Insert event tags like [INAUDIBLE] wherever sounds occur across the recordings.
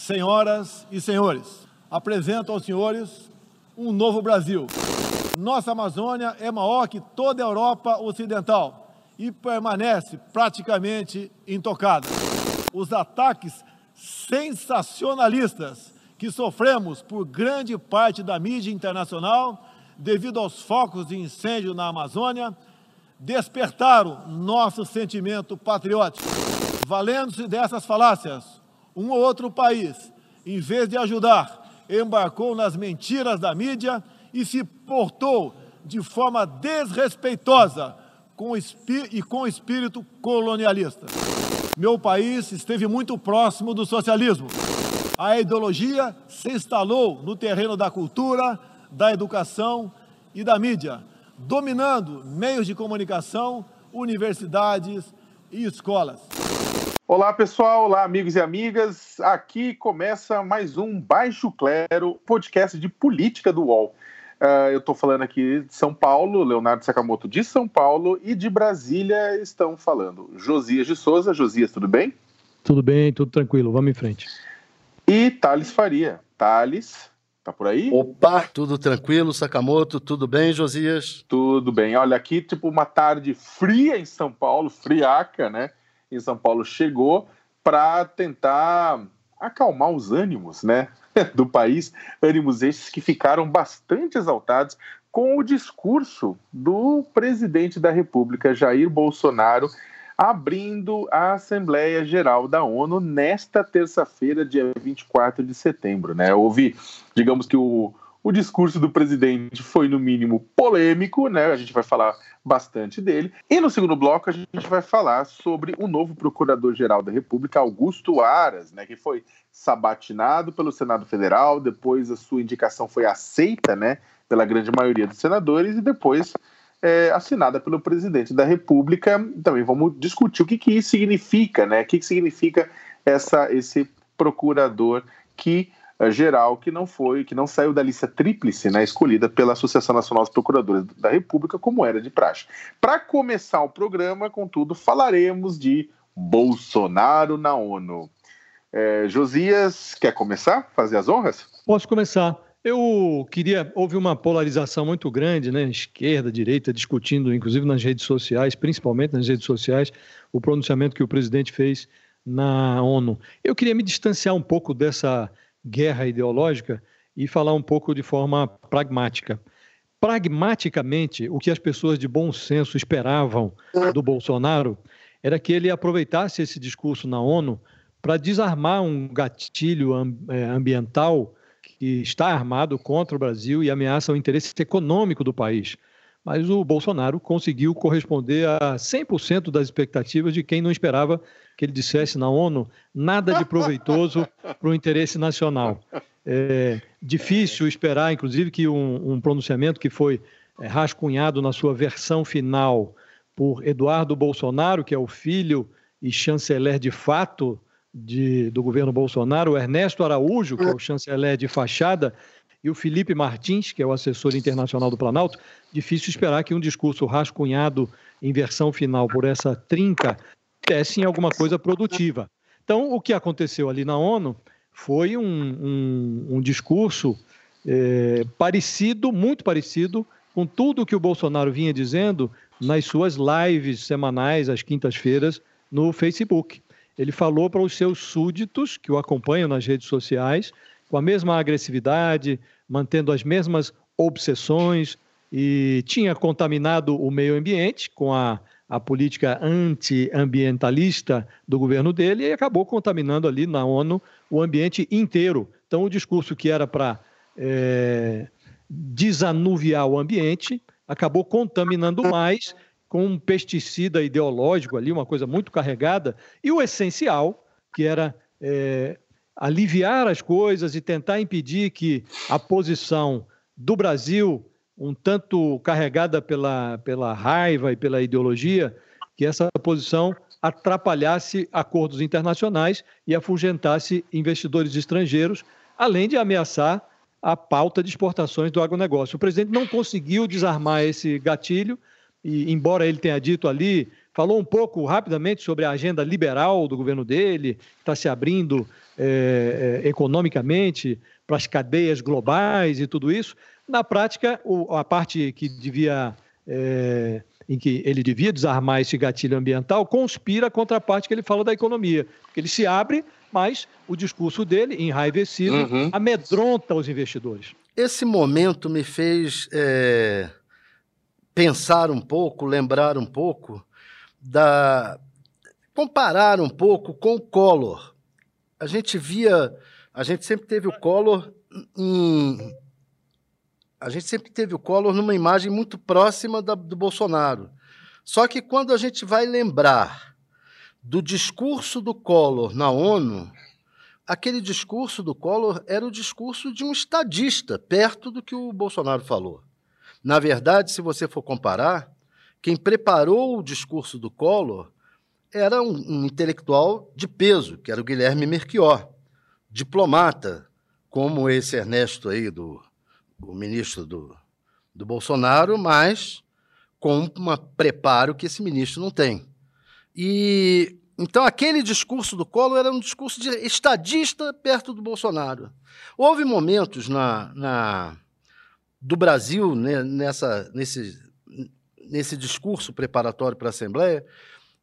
Senhoras e senhores, apresento aos senhores um novo Brasil. Nossa Amazônia é maior que toda a Europa Ocidental e permanece praticamente intocada. Os ataques sensacionalistas que sofremos por grande parte da mídia internacional devido aos focos de incêndio na Amazônia despertaram nosso sentimento patriótico. Valendo-se dessas falácias, um ou outro país, em vez de ajudar, embarcou nas mentiras da mídia e se portou de forma desrespeitosa com e com espírito colonialista. Meu país esteve muito próximo do socialismo. A ideologia se instalou no terreno da cultura, da educação e da mídia, dominando meios de comunicação, universidades e escolas. Olá pessoal, olá amigos e amigas. Aqui começa mais um Baixo Clero, podcast de política do UOL. Uh, eu estou falando aqui de São Paulo, Leonardo Sakamoto de São Paulo e de Brasília estão falando Josias de Souza. Josias, tudo bem? Tudo bem, tudo tranquilo, vamos em frente. E Thales Faria. Thales, tá por aí? Opa, tudo tranquilo, Sakamoto, tudo bem, Josias? Tudo bem. Olha, aqui tipo uma tarde fria em São Paulo, friaca, né? Em São Paulo chegou para tentar acalmar os ânimos né, [LAUGHS] do país, ânimos esses que ficaram bastante exaltados com o discurso do presidente da República, Jair Bolsonaro, abrindo a Assembleia Geral da ONU nesta terça-feira, dia 24 de setembro. Né? Houve, digamos que o, o discurso do presidente foi, no mínimo, polêmico, né? A gente vai falar bastante dele. E no segundo bloco, a gente vai falar sobre o novo procurador-geral da República, Augusto Aras, né? Que foi sabatinado pelo Senado Federal, depois a sua indicação foi aceita, né? Pela grande maioria dos senadores e depois é, assinada pelo presidente da República. Também vamos discutir o que, que isso significa, né? O que, que significa essa, esse procurador que geral que não foi, que não saiu da lista tríplice, né, escolhida pela Associação Nacional dos Procuradores da República, como era de praxe. Para começar o programa, contudo, falaremos de Bolsonaro na ONU. É, Josias, quer começar? Fazer as honras? Posso começar. Eu queria. Houve uma polarização muito grande, né? Esquerda, direita, discutindo, inclusive nas redes sociais, principalmente nas redes sociais, o pronunciamento que o presidente fez na ONU. Eu queria me distanciar um pouco dessa guerra ideológica e falar um pouco de forma pragmática. Pragmaticamente, o que as pessoas de bom senso esperavam do Bolsonaro era que ele aproveitasse esse discurso na ONU para desarmar um gatilho é, ambiental que está armado contra o Brasil e ameaça o interesse econômico do país. Mas o Bolsonaro conseguiu corresponder a 100% das expectativas de quem não esperava que ele dissesse na ONU nada de proveitoso [LAUGHS] para o interesse nacional. É difícil esperar, inclusive, que um, um pronunciamento que foi é, rascunhado na sua versão final por Eduardo Bolsonaro, que é o filho e chanceler de fato de, do governo Bolsonaro, Ernesto Araújo, que é o chanceler de fachada, e o Felipe Martins, que é o assessor internacional do Planalto, difícil esperar que um discurso rascunhado em versão final por essa trinca dessem alguma coisa produtiva. Então, o que aconteceu ali na ONU foi um, um, um discurso é, parecido, muito parecido, com tudo que o Bolsonaro vinha dizendo nas suas lives semanais, às quintas-feiras, no Facebook. Ele falou para os seus súditos, que o acompanham nas redes sociais, com a mesma agressividade, mantendo as mesmas obsessões, e tinha contaminado o meio ambiente com a a política antiambientalista do governo dele e acabou contaminando ali na ONU o ambiente inteiro. Então, o discurso que era para é, desanuviar o ambiente acabou contaminando mais com um pesticida ideológico ali, uma coisa muito carregada, e o essencial, que era é, aliviar as coisas e tentar impedir que a posição do Brasil, um tanto carregada pela, pela raiva e pela ideologia, que essa posição atrapalhasse acordos internacionais e afugentasse investidores estrangeiros, além de ameaçar a pauta de exportações do agronegócio. O presidente não conseguiu desarmar esse gatilho, e embora ele tenha dito ali, falou um pouco rapidamente sobre a agenda liberal do governo dele, está se abrindo é, economicamente para as cadeias globais e tudo isso. Na prática, o, a parte que devia é, em que ele devia desarmar esse gatilho ambiental, conspira contra a parte que ele fala da economia. Porque ele se abre, mas o discurso dele, enraivecido, uhum. amedronta os investidores. Esse momento me fez é, pensar um pouco, lembrar um pouco da. comparar um pouco com o Collor. A gente via. A gente sempre teve o Collor em, a gente sempre teve o Collor numa imagem muito próxima da, do Bolsonaro. Só que quando a gente vai lembrar do discurso do Collor na ONU, aquele discurso do Collor era o discurso de um estadista, perto do que o Bolsonaro falou. Na verdade, se você for comparar, quem preparou o discurso do Collor era um, um intelectual de peso, que era o Guilherme Merchior, diplomata, como esse Ernesto aí do o ministro do, do Bolsonaro, mas com um preparo que esse ministro não tem. E então aquele discurso do Collor era um discurso de estadista perto do Bolsonaro. Houve momentos na, na do Brasil né, nessa, nesse, nesse discurso preparatório para a Assembleia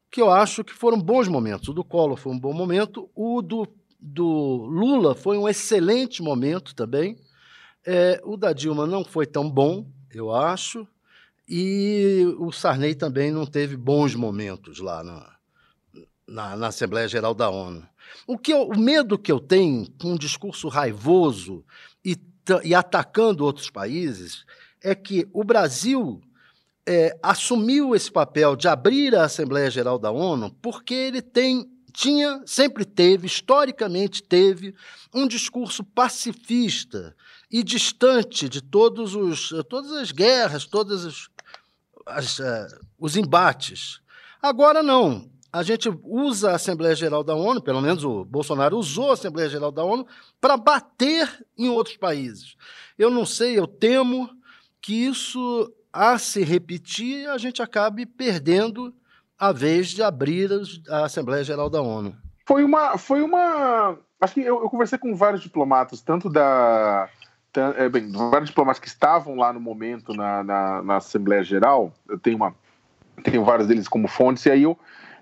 que eu acho que foram bons momentos. O do Collor foi um bom momento, o do, do Lula foi um excelente momento também. É, o da Dilma não foi tão bom, eu acho, e o Sarney também não teve bons momentos lá na, na, na Assembleia Geral da ONU. O, que eu, o medo que eu tenho com um discurso raivoso e, e atacando outros países é que o Brasil é, assumiu esse papel de abrir a Assembleia Geral da ONU porque ele tem tinha, sempre teve, historicamente teve, um discurso pacifista e distante de todos os, todas as guerras, todos os, as, uh, os embates. Agora não. A gente usa a Assembleia Geral da ONU, pelo menos o Bolsonaro usou a Assembleia Geral da ONU, para bater em outros países. Eu não sei, eu temo que isso, a se repetir, a gente acabe perdendo a vez de abrir a Assembleia Geral da ONU. Foi uma. Foi uma acho que eu, eu conversei com vários diplomatas, tanto da. É, bem, vários diplomatas que estavam lá no momento na, na, na Assembleia Geral. Eu tenho, uma, tenho vários deles como fontes, e aí eu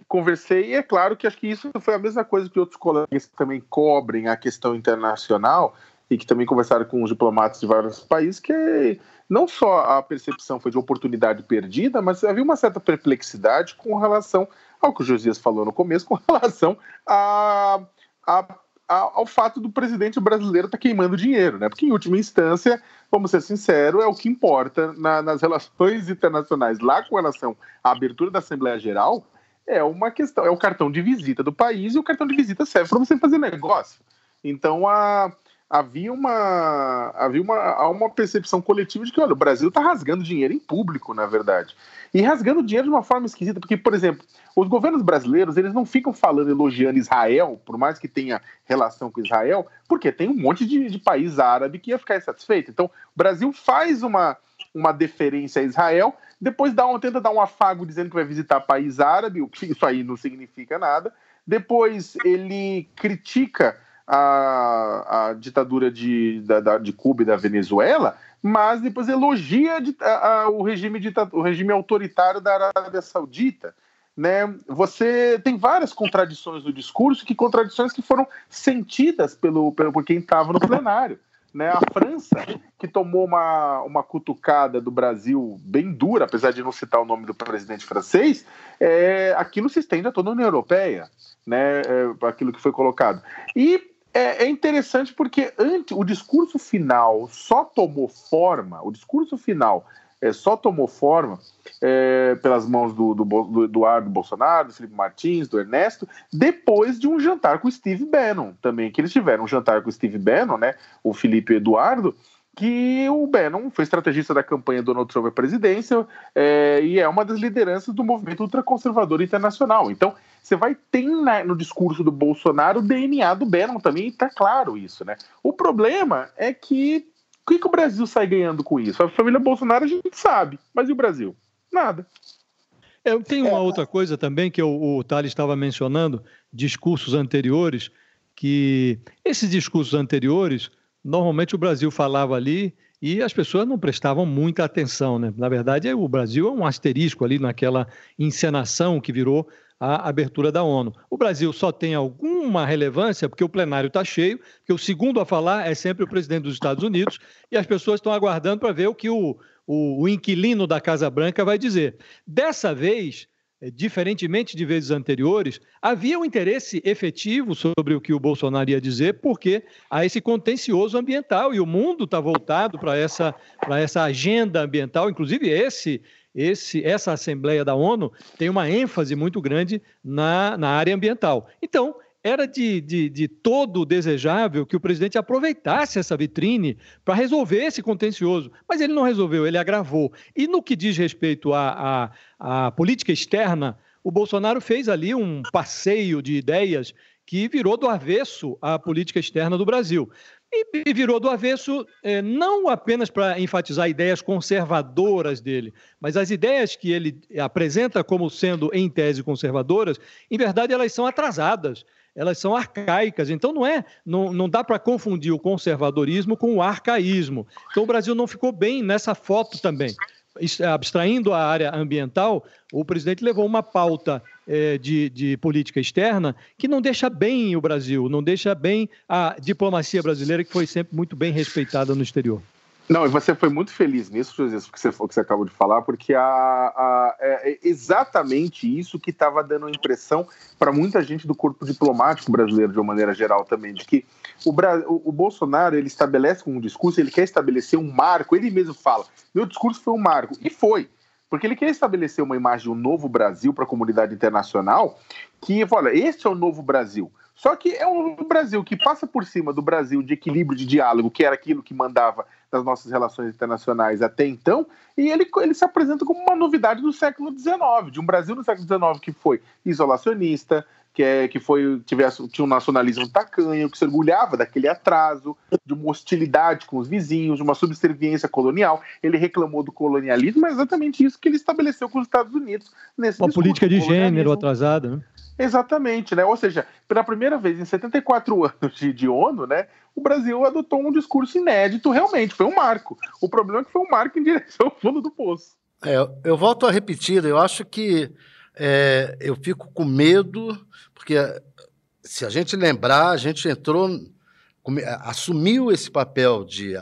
conversei, e é claro que acho que isso foi a mesma coisa que outros colegas que também cobrem a questão internacional e que também conversaram com os diplomatas de vários países, que não só a percepção foi de oportunidade perdida, mas havia uma certa perplexidade com relação ao que o Josias falou no começo, com [LAUGHS] relação a, a, ao fato do presidente brasileiro estar tá queimando dinheiro, né? Porque, em última instância, vamos ser sinceros, é o que importa na, nas relações internacionais. Lá, com relação à abertura da Assembleia Geral, é uma questão, é o cartão de visita do país e o cartão de visita serve para você fazer negócio. Então, a havia uma havia uma, uma percepção coletiva de que olha, o Brasil está rasgando dinheiro em público, na verdade. E rasgando dinheiro de uma forma esquisita, porque, por exemplo, os governos brasileiros eles não ficam falando, elogiando Israel, por mais que tenha relação com Israel, porque tem um monte de, de país árabe que ia ficar insatisfeito. Então, o Brasil faz uma, uma deferência a Israel, depois dá um, tenta dar um afago dizendo que vai visitar país árabe, o que isso aí não significa nada. Depois ele critica a, a ditadura de, da, de Cuba e da Venezuela, mas depois elogia a, a, o, regime o regime autoritário da Arábia Saudita. Né? Você tem várias contradições no discurso, que contradições que foram sentidas pelo, pelo por quem estava no plenário. Né? A França, que tomou uma, uma cutucada do Brasil bem dura, apesar de não citar o nome do presidente francês, é, aquilo se estende a toda a União Europeia, né? É, aquilo que foi colocado. E é, é interessante porque antes, o discurso final só tomou forma, o discurso final é, só tomou forma é, pelas mãos do, do, do, Eduardo Bolsonaro, do Felipe Martins, do Ernesto, depois de um jantar com o Steve Bannon também, que eles tiveram um jantar com o Steve Bannon, né, o Felipe e o Eduardo, que o Bannon foi estrategista da campanha Donald Trump à presidência é, e é uma das lideranças do movimento ultraconservador internacional. Então, você vai ter na, no discurso do Bolsonaro o DNA do Bannon também, está claro isso, né? O problema é que o que, que o Brasil sai ganhando com isso? A família Bolsonaro a gente sabe, mas e o Brasil? Nada. É, tem uma é. outra coisa também que o, o Thales estava mencionando, discursos anteriores, que esses discursos anteriores normalmente o Brasil falava ali e as pessoas não prestavam muita atenção, né? Na verdade, o Brasil é um asterisco ali naquela encenação que virou a abertura da ONU. O Brasil só tem alguma relevância porque o plenário está cheio, porque o segundo a falar é sempre o presidente dos Estados Unidos e as pessoas estão aguardando para ver o que o, o, o inquilino da Casa Branca vai dizer. Dessa vez, diferentemente de vezes anteriores, havia um interesse efetivo sobre o que o Bolsonaro ia dizer, porque há esse contencioso ambiental e o mundo está voltado para essa, essa agenda ambiental, inclusive esse, esse, essa Assembleia da ONU tem uma ênfase muito grande na, na área ambiental. Então, era de, de, de, todo desejável que o presidente aproveitasse essa vitrine para resolver esse contencioso. Mas ele não resolveu, ele agravou. E no que diz respeito à, à, à política externa, o Bolsonaro fez ali um passeio de ideias que virou do avesso à política externa do Brasil. E virou do avesso é, não apenas para enfatizar ideias conservadoras dele, mas as ideias que ele apresenta como sendo, em tese, conservadoras, em verdade, elas são atrasadas elas são arcaicas. Então não é, não, não dá para confundir o conservadorismo com o arcaísmo. Então o Brasil não ficou bem nessa foto também. Abstraindo a área ambiental, o presidente levou uma pauta é, de, de política externa que não deixa bem o Brasil, não deixa bem a diplomacia brasileira, que foi sempre muito bem respeitada no exterior. Não, e você foi muito feliz nisso, José, que você, que você acabou de falar, porque a, a, é, é exatamente isso que estava dando a impressão para muita gente do corpo diplomático brasileiro, de uma maneira geral também, de que o, o, Bolsonaro ele estabelece um discurso, ele quer estabelecer um marco, ele mesmo fala, meu discurso foi um marco, e foi, porque ele quer estabelecer uma imagem de um novo Brasil para a comunidade internacional, que, olha, este é o novo Brasil. Só que é um Brasil que passa por cima do Brasil de equilíbrio de diálogo, que era aquilo que mandava das nossas relações internacionais até então, e ele, ele se apresenta como uma novidade do século XIX, de um Brasil no século XIX que foi isolacionista, que, é, que foi, tivesse, tinha um nacionalismo tacanho, que se orgulhava daquele atraso, de uma hostilidade com os vizinhos, de uma subserviência colonial. Ele reclamou do colonialismo, mas é exatamente isso que ele estabeleceu com os Estados Unidos. Nesse uma política de gênero atrasada, né? Exatamente, né? Ou seja, pela primeira vez em 74 anos de, de ONU, né, o Brasil adotou um discurso inédito, realmente, foi um marco. O problema é que foi um marco em direção ao fundo do poço. É, eu volto a repetir, eu acho que é, eu fico com medo, porque se a gente lembrar, a gente entrou, assumiu esse papel de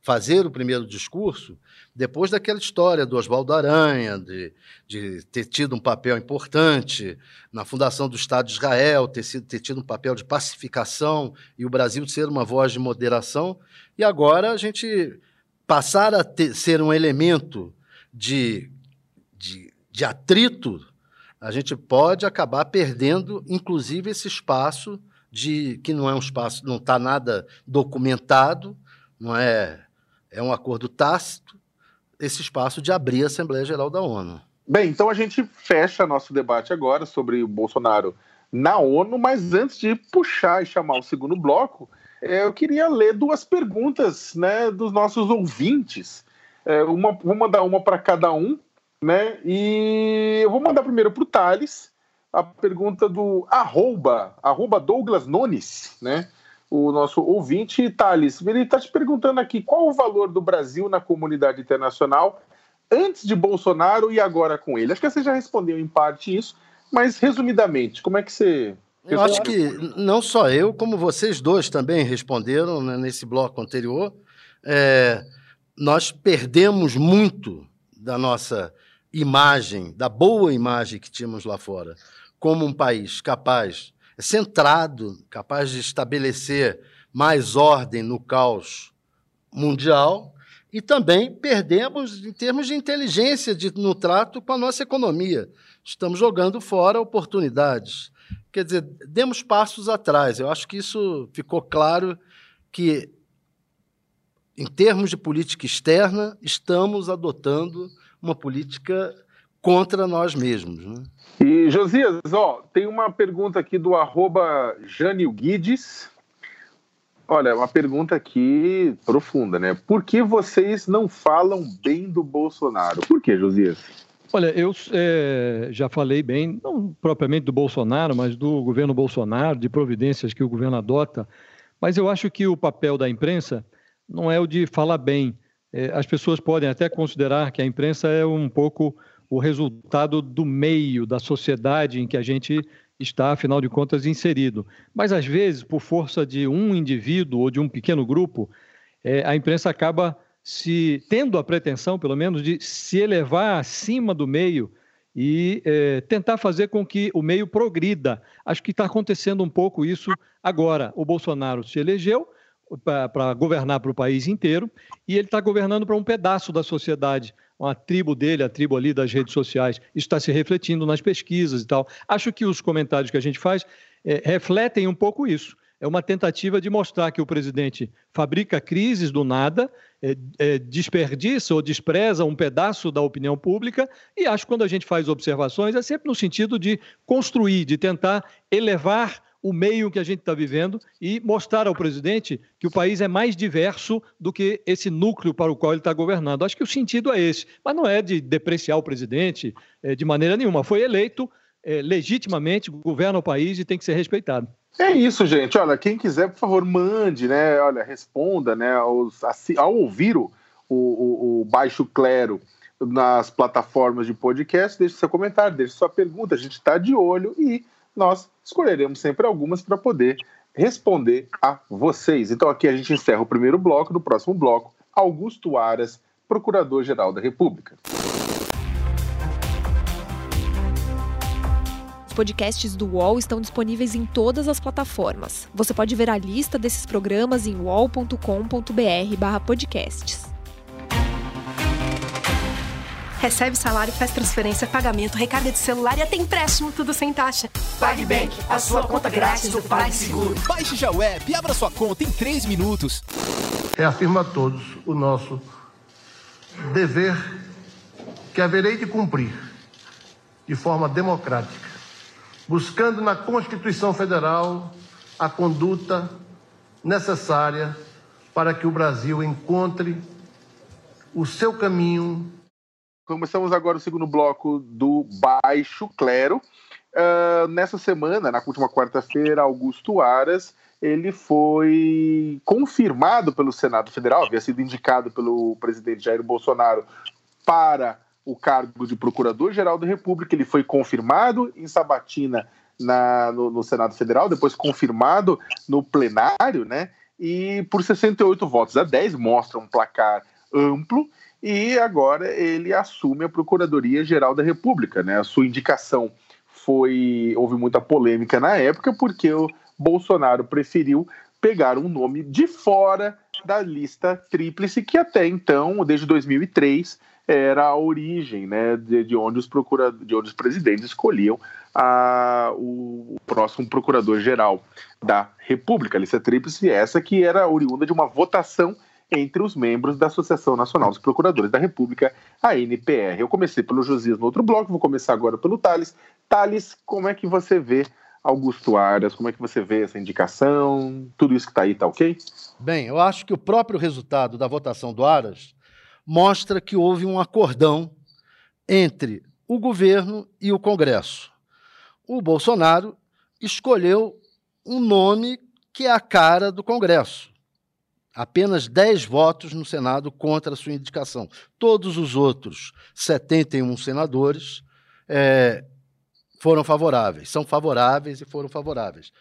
fazer o primeiro discurso depois daquela história do Oswaldo Aranha, de, de, ter tido um papel importante na fundação do Estado de Israel, ter, sido, ter tido um papel de pacificação e o Brasil ser uma voz de moderação, e agora a gente passar a ter, ser um elemento de, de, de atrito, a gente pode acabar perdendo, inclusive, esse espaço de que não é um espaço, não está nada documentado, não é, é um acordo tácito, esse espaço de abrir a Assembleia Geral da ONU. Bem, então a gente fecha nosso debate agora sobre o Bolsonaro na ONU, mas antes de puxar e chamar o segundo bloco, é, eu queria ler duas perguntas né, dos nossos ouvintes. É, uma, vou mandar uma para cada um, né? E eu vou mandar primeiro para o Thales a pergunta do arroba, arroba Douglas Nunes, né? o nosso ouvinte, Thales. Ele está te perguntando aqui qual o valor do Brasil na comunidade internacional antes de Bolsonaro e agora com ele. Acho que você já respondeu em parte isso, mas resumidamente, como é que você. Eu acho que não só eu, como vocês dois também responderam né, nesse bloco anterior. É, nós perdemos muito da nossa imagem, da boa imagem que tínhamos lá fora, como um país capaz centrado, capaz de estabelecer mais ordem no caos mundial, E também perdemos em termos de inteligência de, no trato com a nossa economia. Estamos jogando fora oportunidades. Quer dizer, demos passos atrás. Eu acho que isso ficou claro que, em termos de política externa, estamos adotando uma política contra nós mesmos. Né? E, Josias, ó, tem uma pergunta aqui do arroba Jânio Guides. Olha, uma pergunta aqui profunda, né? Por que vocês não falam bem do Bolsonaro? Por que, Josias? Olha, eu é, já falei bem, não propriamente do Bolsonaro, mas do governo Bolsonaro, de providências que o governo adota, mas eu acho que o papel da imprensa não é o de falar bem. É, as pessoas podem até considerar que a imprensa é um pouco o resultado do meio, da sociedade em que a gente está, afinal de contas, inserido. Mas, às vezes, por força de um indivíduo ou de um pequeno grupo, é, a imprensa acaba se tendo a pretensão, pelo menos, de se elevar acima do meio e é, tentar fazer com que o meio progrida. Acho que está acontecendo um pouco isso agora. O Bolsonaro se elegeu para governar para o país inteiro e ele está governando para um pedaço da sociedade uma tribo dele, a tribo ali das redes sociais. Isso está se refletindo nas pesquisas e tal. Acho que os comentários que a gente faz é, refletem um pouco isso. É uma tentativa de mostrar que o presidente fabrica crises do nada, é, é, desperdiça ou despreza um pedaço da opinião pública, e acho que quando a gente faz observações é sempre no sentido de construir, de tentar elevar o meio que a gente está vivendo e mostrar ao presidente que o país é mais diverso do que esse núcleo para o qual ele está governando. Acho que o sentido é esse, mas não é de depreciar o presidente é, de maneira nenhuma. Foi eleito é, legitimamente, governa o país e tem que ser respeitado. É isso, gente. Olha, quem quiser, por favor, mande, né? Olha, responda, né? Aos, ao ouvir o, o, o Baixo Clero nas plataformas de podcast, deixe seu comentário, deixe sua pergunta. A gente está de olho e nós escolheremos sempre algumas para poder responder a vocês. Então aqui a gente encerra o primeiro bloco, no próximo bloco, Augusto Aras, Procurador-Geral da República. Podcasts do UOL estão disponíveis em todas as plataformas. Você pode ver a lista desses programas em uol.com.br/podcasts. Recebe salário, faz transferência, pagamento, recarga de celular e até empréstimo, tudo sem taxa. PagBank, a sua conta grátis do PagSeguro. Baixe já o app e abra sua conta em 3 minutos. Reafirmo a todos o nosso dever que haverei de cumprir de forma democrática, buscando na Constituição Federal a conduta necessária para que o Brasil encontre o seu caminho Começamos agora o segundo bloco do Baixo Clero. Uh, nessa semana, na última quarta-feira, Augusto Aras ele foi confirmado pelo Senado Federal, havia sido indicado pelo presidente Jair Bolsonaro para o cargo de Procurador-Geral da República. Ele foi confirmado em sabatina na, no, no, Senado Federal, depois confirmado no plenário, né? E por 68 votos a 10 mostra um placar amplo e agora ele assume a Procuradoria-Geral da República. Né? A sua indicação foi. Houve muita polêmica na época, porque o Bolsonaro preferiu pegar um nome de fora da lista tríplice, que até então, desde 2003, era a origem né, de, de onde os procura, de onde os presidentes escolhiam a, o, o próximo procurador-geral da República. A lista tríplice, essa que era oriunda de uma votação entre os membros da Associação Nacional dos Procuradores da República, a NPR. Eu comecei pelo Josias no outro bloco, vou começar agora pelo Thales. Thales, como é que você vê Augusto Aras, como é que você vê essa indicação? Tudo isso que está aí, tá ok? Bem, eu acho que o próprio resultado da votação do Aras mostra que houve um acordão entre o governo e o Congresso. O Bolsonaro escolheu um nome que é a cara do Congresso apenas 10 votos no Senado contra a sua indicação. Todos os outros 71 senadores é, foram favoráveis, são favoráveis e foram favoráveis.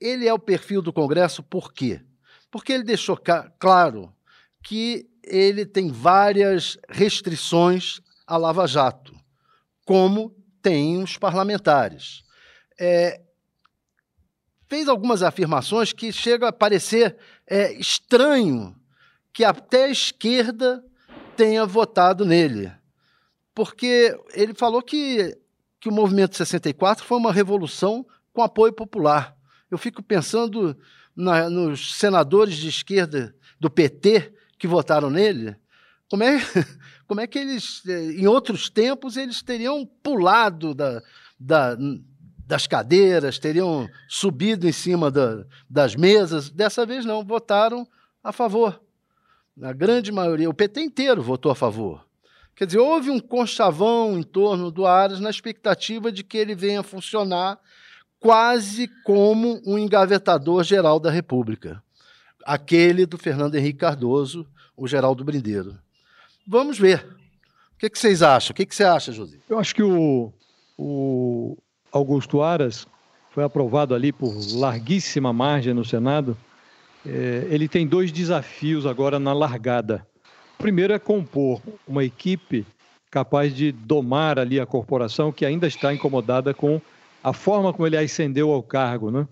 Ele é o perfil do Congresso por quê? Porque ele deixou claro que ele tem várias restrições à Lava Jato, como tem os parlamentares. É, fez algumas afirmações que chega a parecer é, estranho que até a esquerda tenha votado nele. Porque ele falou que, que o movimento 64 foi uma revolução com apoio popular. Eu fico pensando na, nos senadores de esquerda do PT que votaram nele. Como é, [LAUGHS] como é que eles, eh, em outros tempos, eles teriam pulado da, da, das cadeiras, teriam subido em cima da, das mesas. Dessa vez não, votaram a favor. A grande maioria, o PT inteiro votou a favor. Quer dizer, houve um conchavão em torno do Aras na expectativa de que ele venha funcionar quase como um engavetador geral da República. Aquele do Fernando Henrique Cardoso, o Geraldo Brindeiro. Vamos ver. O que, que vocês acham? O que, que você acha, José? Eu acho que o, o Augusto Aras foi aprovado ali por larguíssima margem no Senado. É, ele tem dois desafios agora na largada. O primeiro é compor uma equipe capaz de domar ali a corporação que ainda está incomodada com a forma como ele ascendeu ao cargo, né?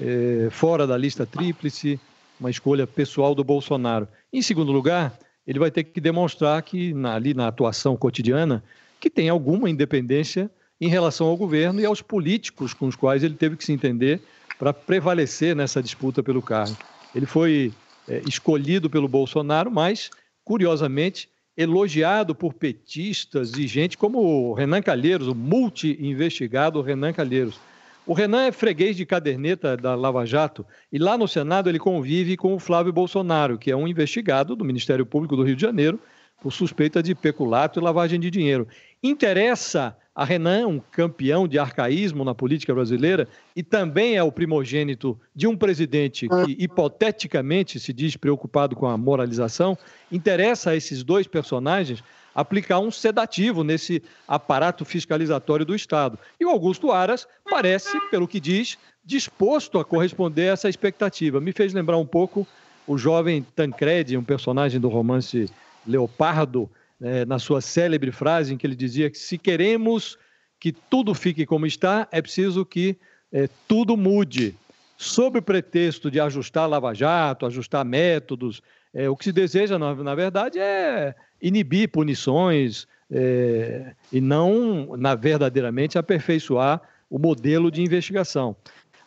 É, fora da lista tríplice, uma escolha pessoal do Bolsonaro. Em segundo lugar, ele vai ter que demonstrar que na, ali na atuação cotidiana que tem alguma independência em relação ao governo e aos políticos com os quais ele teve que se entender para prevalecer nessa disputa pelo cargo. Ele foi é, escolhido pelo Bolsonaro, mas, curiosamente, elogiado por petistas e gente como o Renan Calheiros, o multi-investigado Renan Calheiros. O Renan é freguês de caderneta da Lava Jato e lá no Senado ele convive com o Flávio Bolsonaro, que é um investigado do Ministério Público do Rio de Janeiro por suspeita de peculato e lavagem de dinheiro. Interessa a Renan, um campeão de arcaísmo na política brasileira, e também é o primogênito de um presidente que, hipoteticamente, se diz preocupado com a moralização. Interessa a esses dois personagens aplicar um sedativo nesse aparato fiscalizatório do Estado. E o Augusto Aras parece, pelo que diz, disposto a corresponder a essa expectativa. Me fez lembrar um pouco o jovem Tancredi, um personagem do romance Leopardo, né, na sua célebre frase em que ele dizia que se queremos que tudo fique como está, é preciso que é, tudo mude. Sob o pretexto de ajustar Lava Jato, ajustar métodos, é, o que se deseja, na, na verdade, é inibir punições é, e não, na, verdadeiramente, aperfeiçoar o modelo de investigação.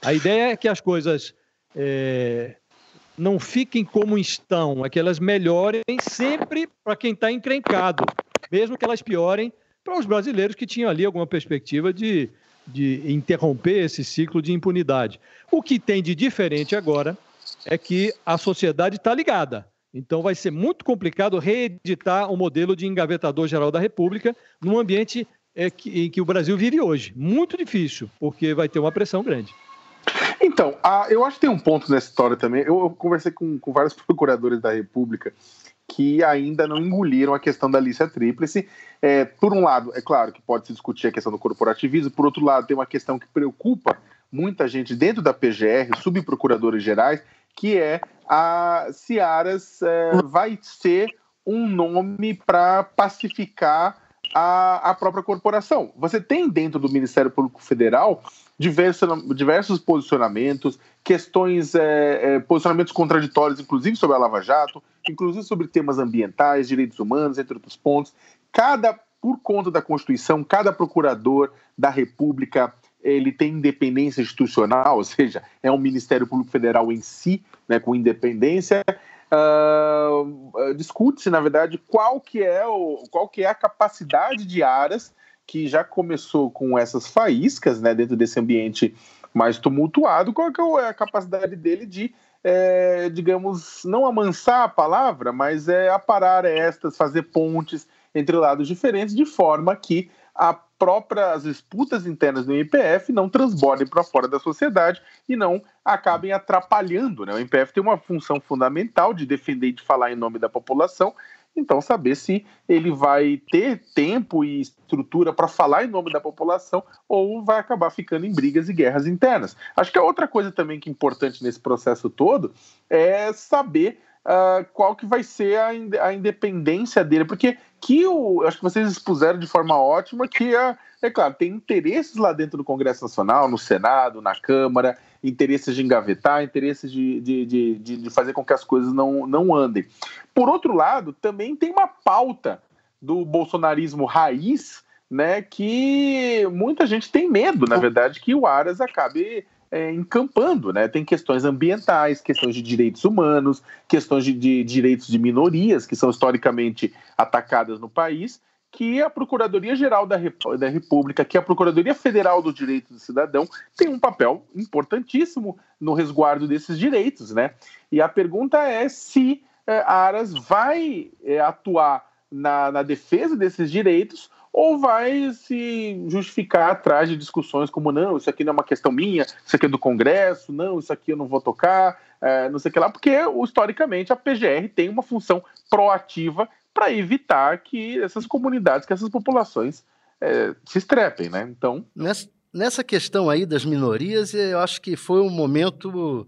A ideia é que as coisas é, não fiquem como estão, é que elas melhorem sempre para quem está encrencado, mesmo que elas piorem para os brasileiros que tinham ali alguma perspectiva de, de interromper esse ciclo de impunidade. O que tem de diferente agora é que a sociedade está ligada. Então vai ser muito complicado reeditar o modelo de engavetador geral da República num ambiente é, que, em que o Brasil vive hoje. Muito difícil, porque vai ter uma pressão grande. Então, a, eu acho que tem um ponto nessa história também. Eu, eu conversei com, com vários [LAUGHS] procuradores da República que ainda não engoliram a questão da lista tríplice. É, por um lado, é claro que pode se discutir a questão do corporativismo, por outro lado, tem uma questão que preocupa muita gente dentro da PGR, subprocuradores gerais, que é a Ciaras é, vai ser um nome para pacificar a, a própria corporação. Você tem dentro do Ministério Público Federal diversos, diversos posicionamentos, questões, é, é, posicionamentos contraditórios, inclusive sobre a Lava Jato, inclusive sobre temas ambientais, direitos humanos, entre outros pontos. Cada, por conta da Constituição, cada procurador da República ele tem independência institucional, [LAUGHS] ou seja, é um Ministério Público Federal em si, né, com independência. Uh, discute-se, na verdade, qual que, é o, qual que é a capacidade de Aras, que já começou com essas faíscas né, dentro desse ambiente mais tumultuado, qual que é a capacidade dele de, é, digamos, não amansar a palavra, mas é aparar estas, fazer pontes entre lados diferentes, de forma que a própria, as disputas internas do IPF não transbordem para fora da sociedade e não acabem atrapalhando. Né? O IPF tem uma função fundamental de defender e de falar em nome da população, então saber se ele vai ter tempo e estrutura para falar em nome da população ou vai acabar ficando em brigas e guerras internas. Acho que a outra coisa também que é importante nesse processo todo é saber uh, qual que vai ser a, in a, independência dele, porque que o, acho que vocês expuseram de forma ótima que, é, é claro, tem interesses lá dentro do Congresso Nacional, no Senado, na Câmara, interesses de engavetar, interesses de, de, de, de, fazer com que as coisas não, não andem. Por outro lado, também tem uma pauta do bolsonarismo raiz, né, que muita gente tem medo, na verdade, que o Aras acabe é, encampando, né? Tem questões ambientais, questões de direitos humanos, questões de, de, direitos de minorias que são historicamente atacadas no país, que a Procuradoria-Geral da, da República, que a Procuradoria Federal do Direito do Cidadão tem um papel importantíssimo no resguardo desses direitos, né? E a pergunta é se é, a Aras vai é, atuar na, na defesa desses direitos ou vai se justificar atrás de discussões como não, isso aqui não é uma questão minha, isso aqui é do Congresso, não, isso aqui eu não vou tocar, é, não sei o que lá, porque historicamente a PGR tem uma função proativa para evitar que essas comunidades, que essas populações é, se estrepem, né? Então. Nessa, nessa questão aí das minorias, eu acho que foi um momento.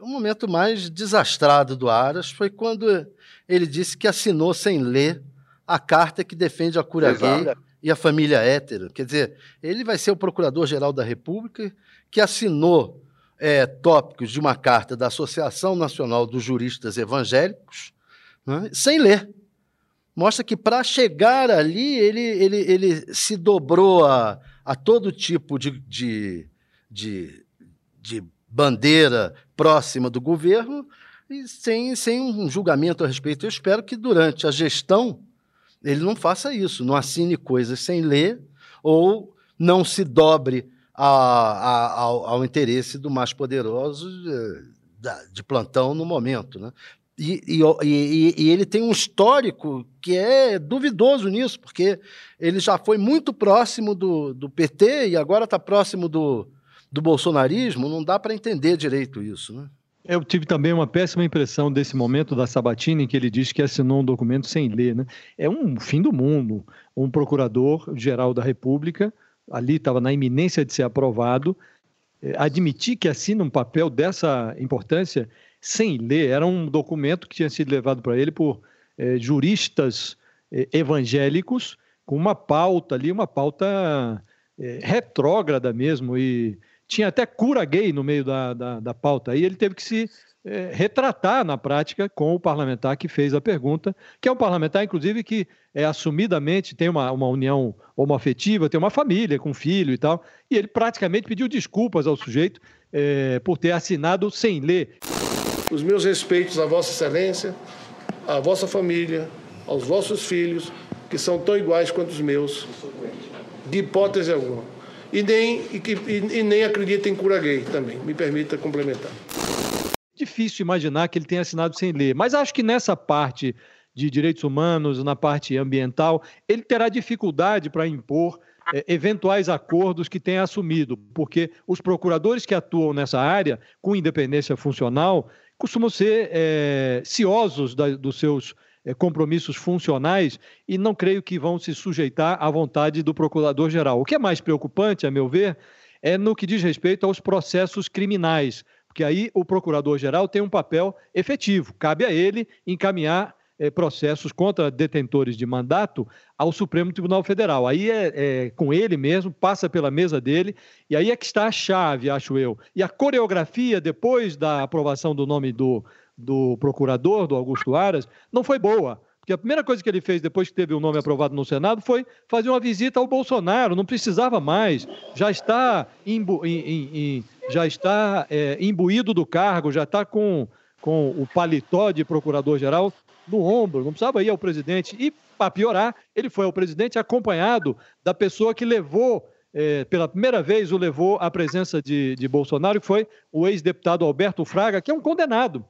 O um momento mais desastrado do Aras foi quando ele disse que assinou sem ler a carta que defende a cura Exato. gay e a família hétero. Quer dizer, ele vai ser o Procurador-Geral da República que assinou é, tópicos de uma carta da Associação Nacional dos Juristas Evangélicos né, sem ler. Mostra que para chegar ali, ele, ele, ele se dobrou a, a todo tipo de, de, de, de bandeira próxima do governo e sem, sem um julgamento a respeito. Eu espero que durante a gestão ele não faça isso, não assine coisas sem ler ou não se dobre a, a, ao, ao, interesse do mais poderoso de, de plantão no momento. Né? E, e, e, e, ele tem um histórico que é duvidoso nisso, porque ele já foi muito próximo do, do PT e agora está próximo do, do bolsonarismo, não dá para entender direito isso. Né? Eu tive também uma péssima impressão desse momento da Sabatini, em que ele disse que assinou um documento sem ler. Né? É um fim do mundo. Um procurador-geral da República, ali estava na iminência de ser aprovado, é, admitir que assina um papel dessa importância sem ler. Era um documento que tinha sido levado para ele por é, juristas é, evangélicos, com uma pauta ali, uma pauta é, retrógrada mesmo, e tinha até cura gay no meio da, da, da pauta. Aí ele teve que se retratar na prática com o parlamentar que fez a pergunta, que é um parlamentar, inclusive, que é assumidamente tem uma, uma união homoafetiva, tem uma família com filho e tal, e ele praticamente pediu desculpas ao sujeito é, por ter assinado sem ler. Os meus respeitos à Vossa Excelência, à vossa família, aos vossos filhos, que são tão iguais quanto os meus, de hipótese alguma e nem, e, e, e nem acredita em cura gay também. Me permita complementar. Difícil imaginar que ele tenha assinado sem ler, mas acho que nessa parte de direitos humanos, na parte ambiental, ele terá dificuldade para impor é, eventuais acordos que tenha assumido, porque os procuradores que atuam nessa área, com independência funcional, costumam ser é, ciosos da, dos seus é, compromissos funcionais e não creio que vão se sujeitar à vontade do procurador-geral. O que é mais preocupante, a meu ver, é no que diz respeito aos processos criminais, porque aí o procurador-geral tem um papel efetivo, cabe a ele encaminhar processos contra detentores de mandato ao Supremo Tribunal Federal. Aí é, é, com ele mesmo, passa pela mesa dele, e aí é que está a chave, acho eu. E a coreografia, depois da aprovação do nome do do procurador, do Augusto Aras, não foi boa. Porque a primeira coisa que ele fez depois que teve o nome aprovado no Senado foi fazer uma visita ao Bolsonaro. Não precisava mais. Já está, imbu, já está é, imbuído do cargo, já está com, com o paletó de procurador-geral no ombro. Não precisava ir ao presidente. E, para piorar, ele foi ao presidente acompanhado da pessoa que levou é, pela primeira vez o levou à presença de, de Bolsonaro, que foi o ex-deputado Alberto Fraga, que é um condenado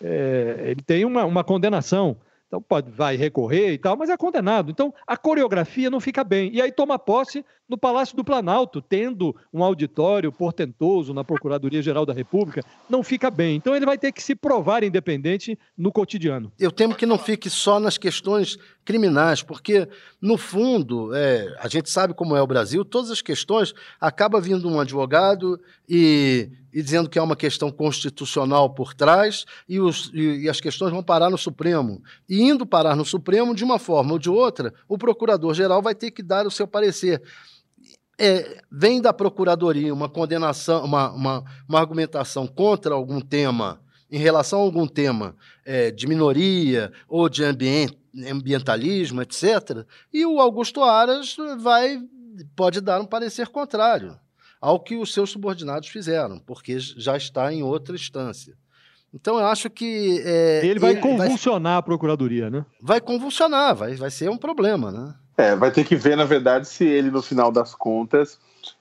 é, ele tem uma, uma condenação. Então pode, vai recorrer e tal, mas é condenado. Então a coreografia não fica bem. E aí toma posse no Palácio do Planalto, tendo um auditório portentoso na Procuradoria-Geral da República, não fica bem. Então ele vai ter que se provar independente no cotidiano. Eu temo que não fique só nas questões criminais, porque, no fundo, é, a gente sabe como é o Brasil, todas as questões acaba vindo um advogado e, e dizendo que há uma questão constitucional por trás e, os, e, e as questões vão parar no Supremo. E indo parar no Supremo, de uma forma ou de outra, o procurador-geral vai ter que dar o seu parecer é, vem da procuradoria uma condenação, uma, uma, uma, argumentação contra algum tema, em relação a algum tema é, de minoria ou de ambiente, ambientalismo, etc., e o Augusto Aras vai pode dar um parecer contrário ao que os seus subordinados fizeram, porque já está em outra instância. Então eu acho que. É, ele vai ele convulsionar vai, a procuradoria, né? Vai convulsionar, vai, vai ser um problema, né? É, vai ter que ver, na verdade, se ele, no final das contas,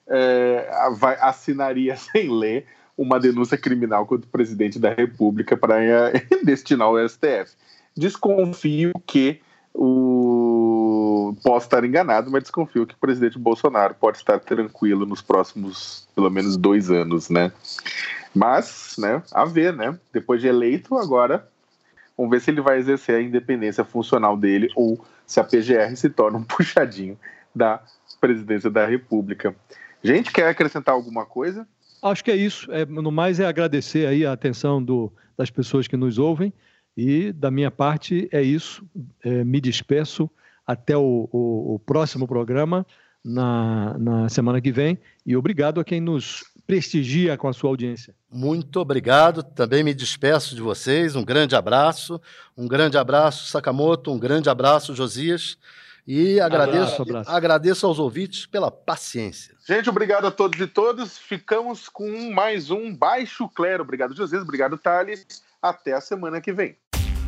é, vai, assinaria [LAUGHS] sem ler uma denúncia criminal contra o presidente da República para é, [LAUGHS] destinar ao STF. Desconfio que o posso estar enganado, mas desconfio que o presidente Bolsonaro pode estar tranquilo nos próximos, pelo menos, dois anos, né? Mas, né, a ver, né? Depois de eleito, agora vamos ver se ele vai exercer a independência funcional dele ou se a PGR se torna um [LAUGHS] puxadinho da presidência da República. Gente, quer acrescentar alguma coisa? Acho que é isso. É, no mais, é agradecer aí a atenção do, das pessoas que nos ouvem. E da minha parte é isso. É, me despeço até o, o, o próximo programa na, na semana que vem. E obrigado a quem nos prestigia com a sua audiência. Muito obrigado. Também me despeço de vocês. Um grande abraço. Um grande abraço, Sakamoto. Um grande abraço, Josias. E agradeço, abraço, abraço. agradeço aos ouvintes pela paciência. Gente, obrigado a todos e todas. Ficamos com mais um Baixo Clero. Obrigado, Josias. Obrigado, Thales. Até a semana que vem.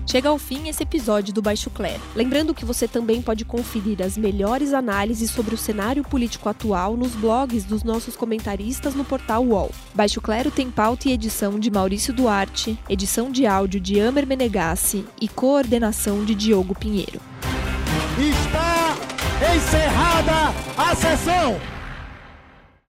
Chega ao fim esse episódio do Baixo Clero. Lembrando que você também pode conferir as melhores análises sobre o cenário político atual nos blogs dos nossos comentaristas no portal UOL. Baixo Clero tem pauta e edição de Maurício Duarte, edição de áudio de Amer Menegassi e coordenação de Diogo Pinheiro. Está encerrada a sessão!